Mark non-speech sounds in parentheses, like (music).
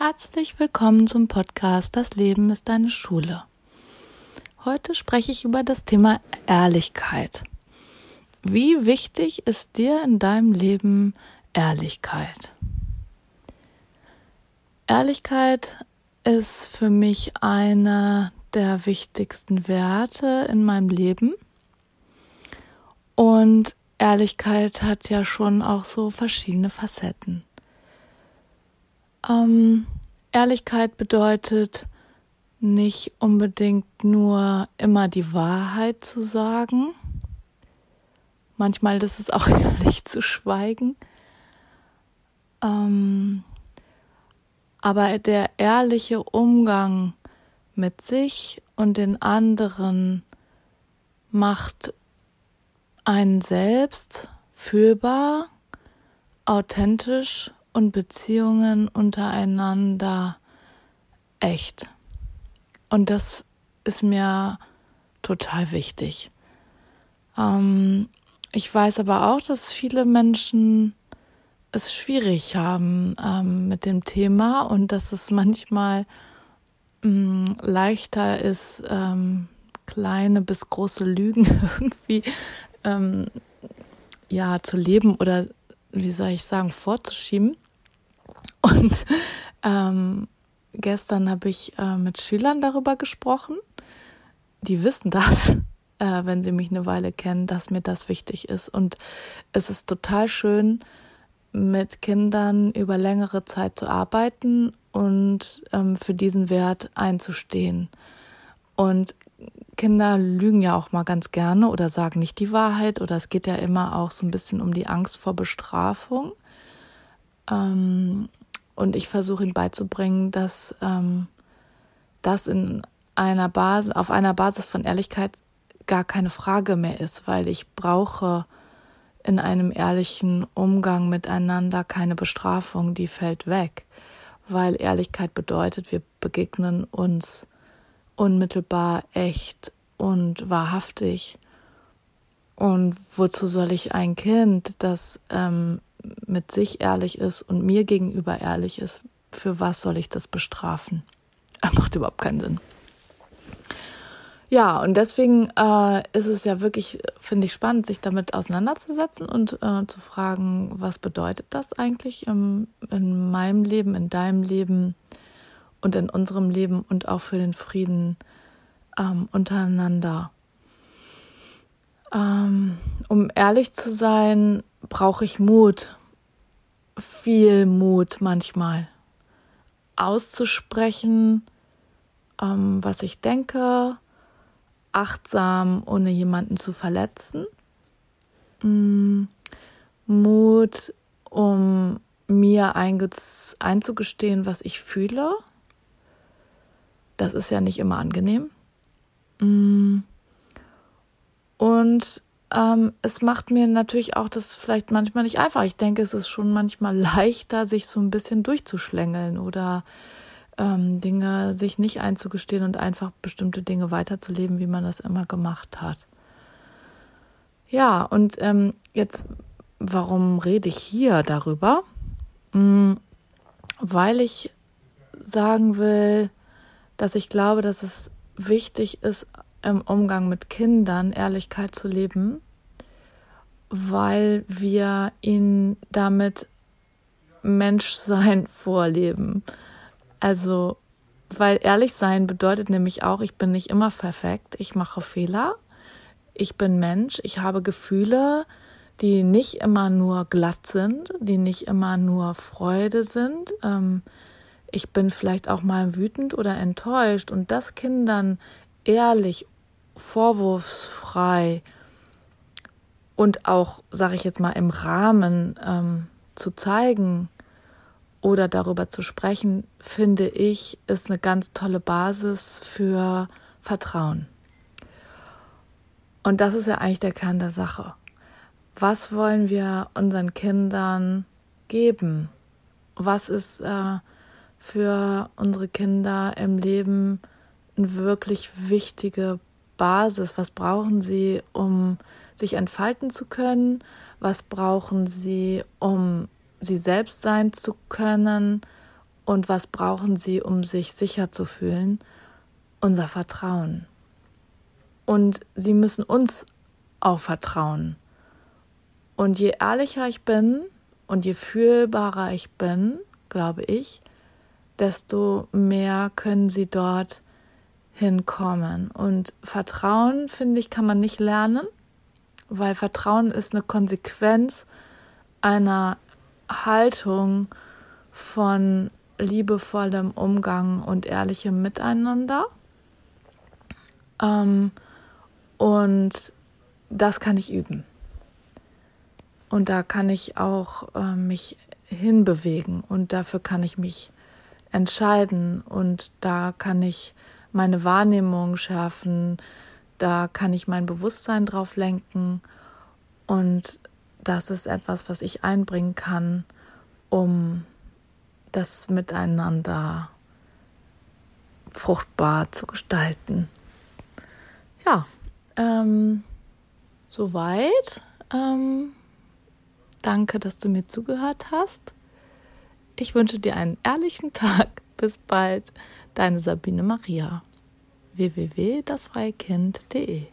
Herzlich willkommen zum Podcast Das Leben ist deine Schule. Heute spreche ich über das Thema Ehrlichkeit. Wie wichtig ist dir in deinem Leben Ehrlichkeit? Ehrlichkeit ist für mich einer der wichtigsten Werte in meinem Leben. Und Ehrlichkeit hat ja schon auch so verschiedene Facetten. Ähm, Ehrlichkeit bedeutet nicht unbedingt nur immer die Wahrheit zu sagen. Manchmal ist es auch (laughs) ehrlich zu schweigen. Ähm, aber der ehrliche Umgang mit sich und den anderen macht einen selbst fühlbar, authentisch und Beziehungen untereinander echt. Und das ist mir total wichtig. Ähm, ich weiß aber auch, dass viele Menschen es schwierig haben ähm, mit dem Thema und dass es manchmal ähm, leichter ist, ähm, kleine bis große Lügen (laughs) irgendwie ähm, ja zu leben oder wie soll ich sagen vorzuschieben und ähm, gestern habe ich äh, mit Schülern darüber gesprochen. Die wissen das, (laughs) äh, wenn sie mich eine Weile kennen, dass mir das wichtig ist. Und es ist total schön, mit Kindern über längere Zeit zu arbeiten und ähm, für diesen Wert einzustehen. Und Kinder lügen ja auch mal ganz gerne oder sagen nicht die Wahrheit oder es geht ja immer auch so ein bisschen um die Angst vor Bestrafung. Ähm, und ich versuche ihnen beizubringen, dass ähm, das in einer Basis, auf einer Basis von Ehrlichkeit gar keine Frage mehr ist, weil ich brauche in einem ehrlichen Umgang miteinander keine Bestrafung, die fällt weg, weil Ehrlichkeit bedeutet, wir begegnen uns unmittelbar, echt und wahrhaftig. Und wozu soll ich ein Kind, das ähm, mit sich ehrlich ist und mir gegenüber ehrlich ist, für was soll ich das bestrafen? (laughs) Macht überhaupt keinen Sinn. Ja, und deswegen äh, ist es ja wirklich, finde ich, spannend, sich damit auseinanderzusetzen und äh, zu fragen, was bedeutet das eigentlich im, in meinem Leben, in deinem Leben und in unserem Leben und auch für den Frieden ähm, untereinander. Ähm, um ehrlich zu sein, brauche ich Mut, viel Mut manchmal auszusprechen, ähm, was ich denke, achtsam, ohne jemanden zu verletzen. Mm, Mut, um mir einzugestehen, was ich fühle. Das ist ja nicht immer angenehm. Mm. Und ähm, es macht mir natürlich auch das vielleicht manchmal nicht einfach. Ich denke, es ist schon manchmal (laughs) leichter, sich so ein bisschen durchzuschlängeln oder ähm, Dinge sich nicht einzugestehen und einfach bestimmte Dinge weiterzuleben, wie man das immer gemacht hat. Ja, und ähm, jetzt, warum rede ich hier darüber? Hm, weil ich sagen will, dass ich glaube, dass es wichtig ist, im Umgang mit Kindern Ehrlichkeit zu leben, weil wir ihnen damit Menschsein (laughs) vorleben. Also, weil ehrlich sein bedeutet nämlich auch, ich bin nicht immer perfekt, ich mache Fehler, ich bin Mensch, ich habe Gefühle, die nicht immer nur glatt sind, die nicht immer nur Freude sind. Ähm, ich bin vielleicht auch mal wütend oder enttäuscht und das Kindern ehrlich, vorwurfsfrei und auch, sage ich jetzt mal, im Rahmen ähm, zu zeigen oder darüber zu sprechen, finde ich, ist eine ganz tolle Basis für Vertrauen. Und das ist ja eigentlich der Kern der Sache. Was wollen wir unseren Kindern geben? Was ist äh, für unsere Kinder im Leben eine wirklich wichtige Basis? Was brauchen sie, um sich entfalten zu können? Was brauchen sie, um sie selbst sein zu können? Und was brauchen sie, um sich sicher zu fühlen? Unser Vertrauen. Und sie müssen uns auch vertrauen. Und je ehrlicher ich bin und je fühlbarer ich bin, glaube ich, desto mehr können sie dort hinkommen. Und Vertrauen, finde ich, kann man nicht lernen, weil Vertrauen ist eine Konsequenz einer Haltung von liebevollem Umgang und ehrlichem Miteinander. Ähm, und das kann ich üben. Und da kann ich auch äh, mich hinbewegen und dafür kann ich mich entscheiden und da kann ich meine Wahrnehmung schärfen, da kann ich mein Bewusstsein drauf lenken und das ist etwas, was ich einbringen kann, um das Miteinander fruchtbar zu gestalten. Ja, ähm, soweit. Ähm, danke, dass du mir zugehört hast. Ich wünsche dir einen ehrlichen Tag. Bis bald. Deine Sabine Maria. www.dasfreiekind.de